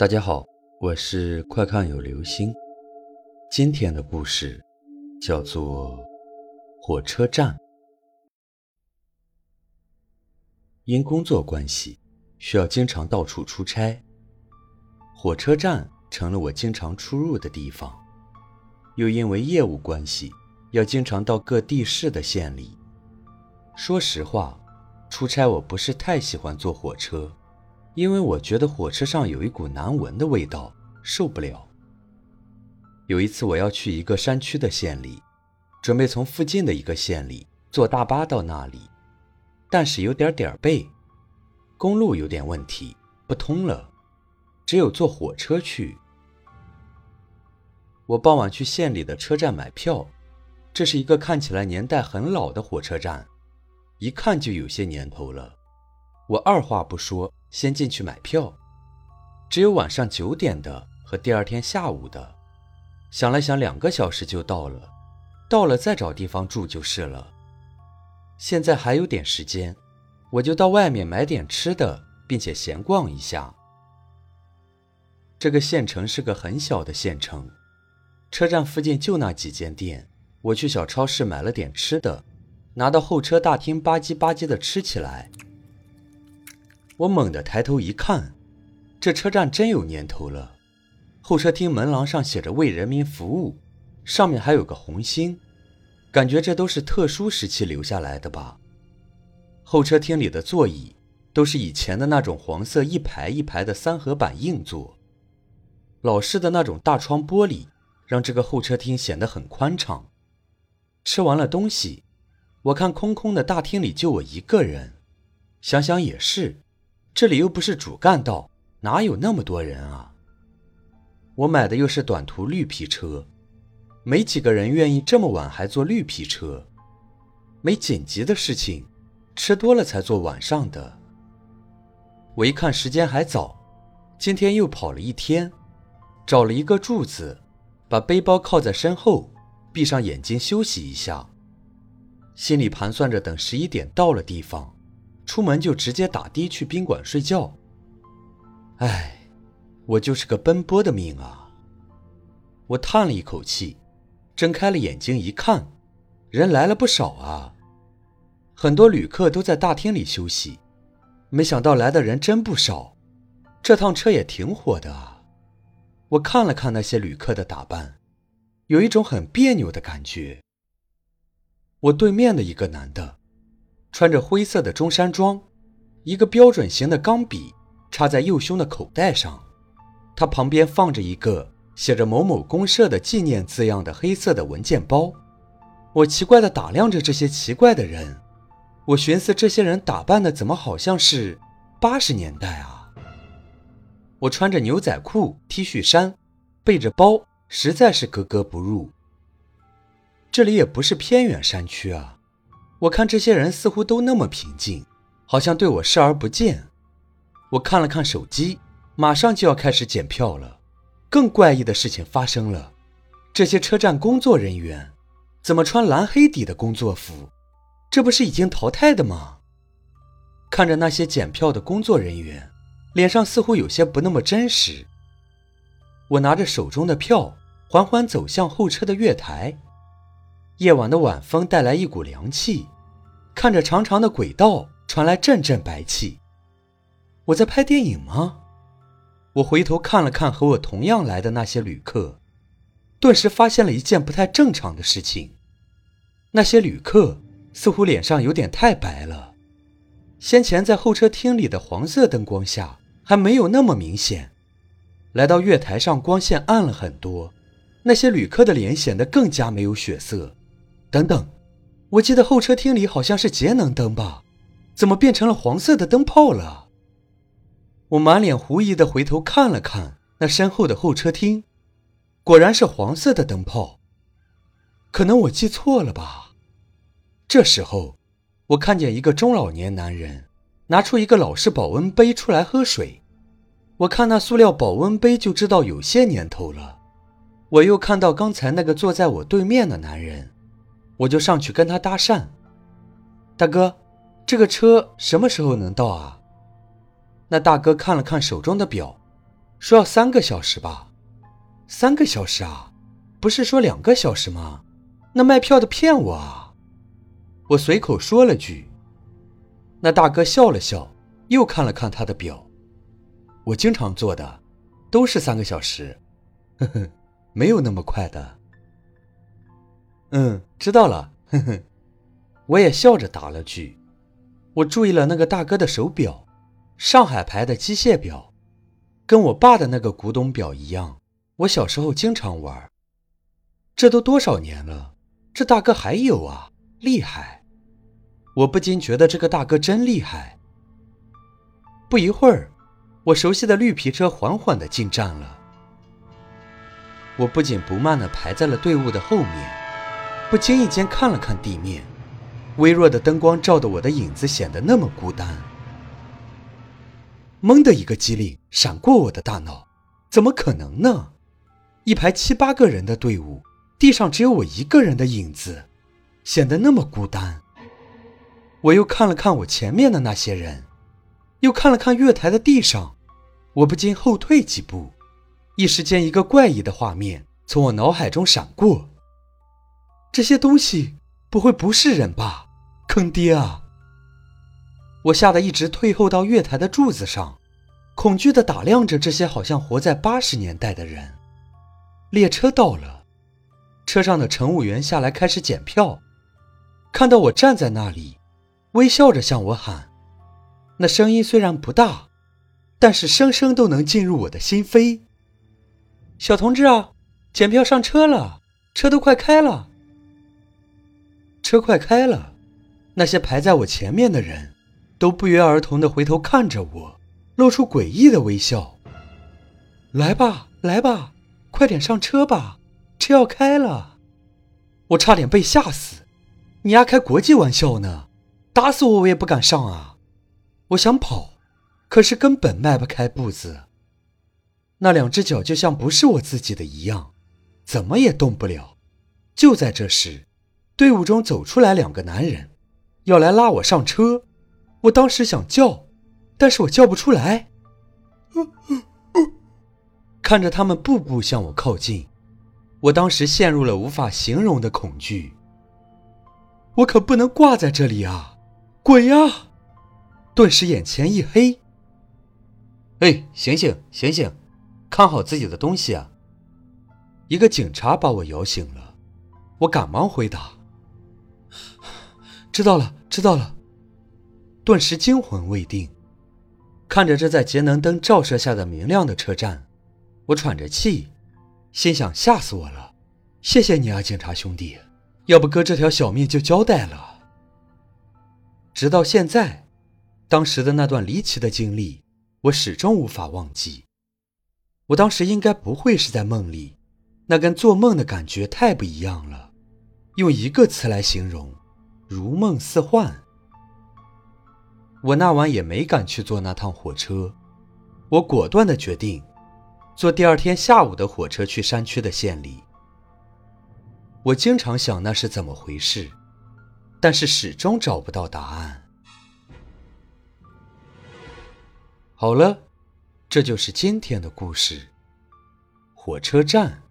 大家好，我是快看有流星。今天的故事叫做《火车站》。因工作关系，需要经常到处出差，火车站成了我经常出入的地方。又因为业务关系，要经常到各地市的县里。说实话，出差我不是太喜欢坐火车。因为我觉得火车上有一股难闻的味道，受不了。有一次我要去一个山区的县里，准备从附近的一个县里坐大巴到那里，但是有点点背，公路有点问题，不通了，只有坐火车去。我傍晚去县里的车站买票，这是一个看起来年代很老的火车站，一看就有些年头了。我二话不说。先进去买票，只有晚上九点的和第二天下午的。想了想，两个小时就到了，到了再找地方住就是了。现在还有点时间，我就到外面买点吃的，并且闲逛一下。这个县城是个很小的县城，车站附近就那几间店。我去小超市买了点吃的，拿到候车大厅吧唧吧唧的吃起来。我猛地抬头一看，这车站真有年头了。候车厅门廊上写着“为人民服务”，上面还有个红星，感觉这都是特殊时期留下来的吧。候车厅里的座椅都是以前的那种黄色一排一排的三合板硬座，老式的那种大窗玻璃让这个候车厅显得很宽敞。吃完了东西，我看空空的大厅里就我一个人，想想也是。这里又不是主干道，哪有那么多人啊？我买的又是短途绿皮车，没几个人愿意这么晚还坐绿皮车。没紧急的事情，吃多了才坐晚上的。我一看时间还早，今天又跑了一天，找了一个柱子，把背包靠在身后，闭上眼睛休息一下，心里盘算着等十一点到了地方。出门就直接打的去宾馆睡觉。唉，我就是个奔波的命啊！我叹了一口气，睁开了眼睛一看，人来了不少啊，很多旅客都在大厅里休息。没想到来的人真不少，这趟车也挺火的啊！我看了看那些旅客的打扮，有一种很别扭的感觉。我对面的一个男的。穿着灰色的中山装，一个标准型的钢笔插在右胸的口袋上，他旁边放着一个写着“某某公社”的纪念字样的黑色的文件包。我奇怪地打量着这些奇怪的人，我寻思这些人打扮的怎么好像是八十年代啊？我穿着牛仔裤、T 恤衫，背着包，实在是格格不入。这里也不是偏远山区啊。我看这些人似乎都那么平静，好像对我视而不见。我看了看手机，马上就要开始检票了。更怪异的事情发生了，这些车站工作人员怎么穿蓝黑底的工作服？这不是已经淘汰的吗？看着那些检票的工作人员，脸上似乎有些不那么真实。我拿着手中的票，缓缓走向候车的月台。夜晚的晚风带来一股凉气，看着长长的轨道传来阵阵白气。我在拍电影吗？我回头看了看和我同样来的那些旅客，顿时发现了一件不太正常的事情：那些旅客似乎脸上有点太白了。先前在候车厅里的黄色灯光下还没有那么明显，来到月台上光线暗了很多，那些旅客的脸显得更加没有血色。等等，我记得候车厅里好像是节能灯吧？怎么变成了黄色的灯泡了？我满脸狐疑的回头看了看那身后的候车厅，果然是黄色的灯泡。可能我记错了吧？这时候，我看见一个中老年男人拿出一个老式保温杯出来喝水。我看那塑料保温杯就知道有些年头了。我又看到刚才那个坐在我对面的男人。我就上去跟他搭讪，大哥，这个车什么时候能到啊？那大哥看了看手中的表，说要三个小时吧？三个小时啊？不是说两个小时吗？那卖票的骗我啊！我随口说了句。那大哥笑了笑，又看了看他的表。我经常坐的，都是三个小时。呵呵，没有那么快的。嗯，知道了。呵呵，我也笑着答了句。我注意了那个大哥的手表，上海牌的机械表，跟我爸的那个古董表一样。我小时候经常玩。这都多少年了，这大哥还有啊，厉害！我不禁觉得这个大哥真厉害。不一会儿，我熟悉的绿皮车缓缓地进站了。我不紧不慢地排在了队伍的后面，不经意间看了看地面，微弱的灯光照得我的影子显得那么孤单。猛的一个机灵闪过我的大脑，怎么可能呢？一排七八个人的队伍。地上只有我一个人的影子，显得那么孤单。我又看了看我前面的那些人，又看了看月台的地上，我不禁后退几步。一时间，一个怪异的画面从我脑海中闪过：这些东西不会不是人吧？坑爹啊！我吓得一直退后到月台的柱子上，恐惧地打量着这些好像活在八十年代的人。列车到了。车上的乘务员下来开始检票，看到我站在那里，微笑着向我喊，那声音虽然不大，但是声声都能进入我的心扉。小同志啊，检票上车了，车都快开了。车快开了，那些排在我前面的人都不约而同的回头看着我，露出诡异的微笑。来吧，来吧，快点上车吧。车要开了，我差点被吓死。你丫开国际玩笑呢？打死我我也不敢上啊！我想跑，可是根本迈不开步子。那两只脚就像不是我自己的一样，怎么也动不了。就在这时，队伍中走出来两个男人，要来拉我上车。我当时想叫，但是我叫不出来。看着他们步步向我靠近。我当时陷入了无法形容的恐惧。我可不能挂在这里啊！鬼呀！顿时眼前一黑。哎，醒醒，醒醒，看好自己的东西啊！一个警察把我摇醒了，我赶忙回答：“知道了，知道了。”顿时惊魂未定，看着这在节能灯照射下的明亮的车站，我喘着气。心想吓死我了，谢谢你啊，警察兄弟，要不哥这条小命就交代了。直到现在，当时的那段离奇的经历，我始终无法忘记。我当时应该不会是在梦里，那跟做梦的感觉太不一样了。用一个词来形容，如梦似幻。我那晚也没敢去坐那趟火车，我果断的决定。坐第二天下午的火车去山区的县里，我经常想那是怎么回事，但是始终找不到答案。好了，这就是今天的故事。火车站。